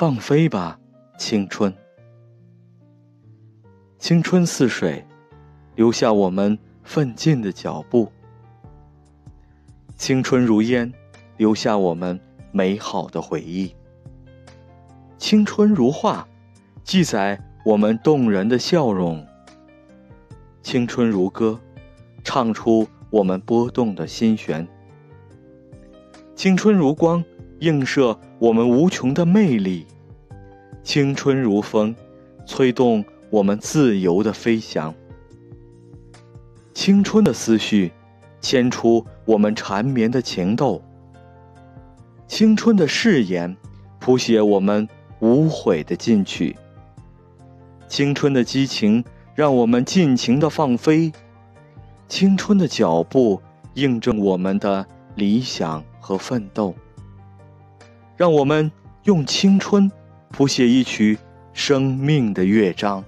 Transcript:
放飞吧，青春！青春似水，留下我们奋进的脚步；青春如烟，留下我们美好的回忆；青春如画，记载我们动人的笑容；青春如歌，唱出我们波动的心弦；青春如光，映射我们无穷的魅力；青春如风，吹动。我们自由的飞翔，青春的思绪，牵出我们缠绵的情窦；青春的誓言，谱写我们无悔的进取；青春的激情，让我们尽情的放飞；青春的脚步，印证我们的理想和奋斗。让我们用青春，谱写一曲生命的乐章。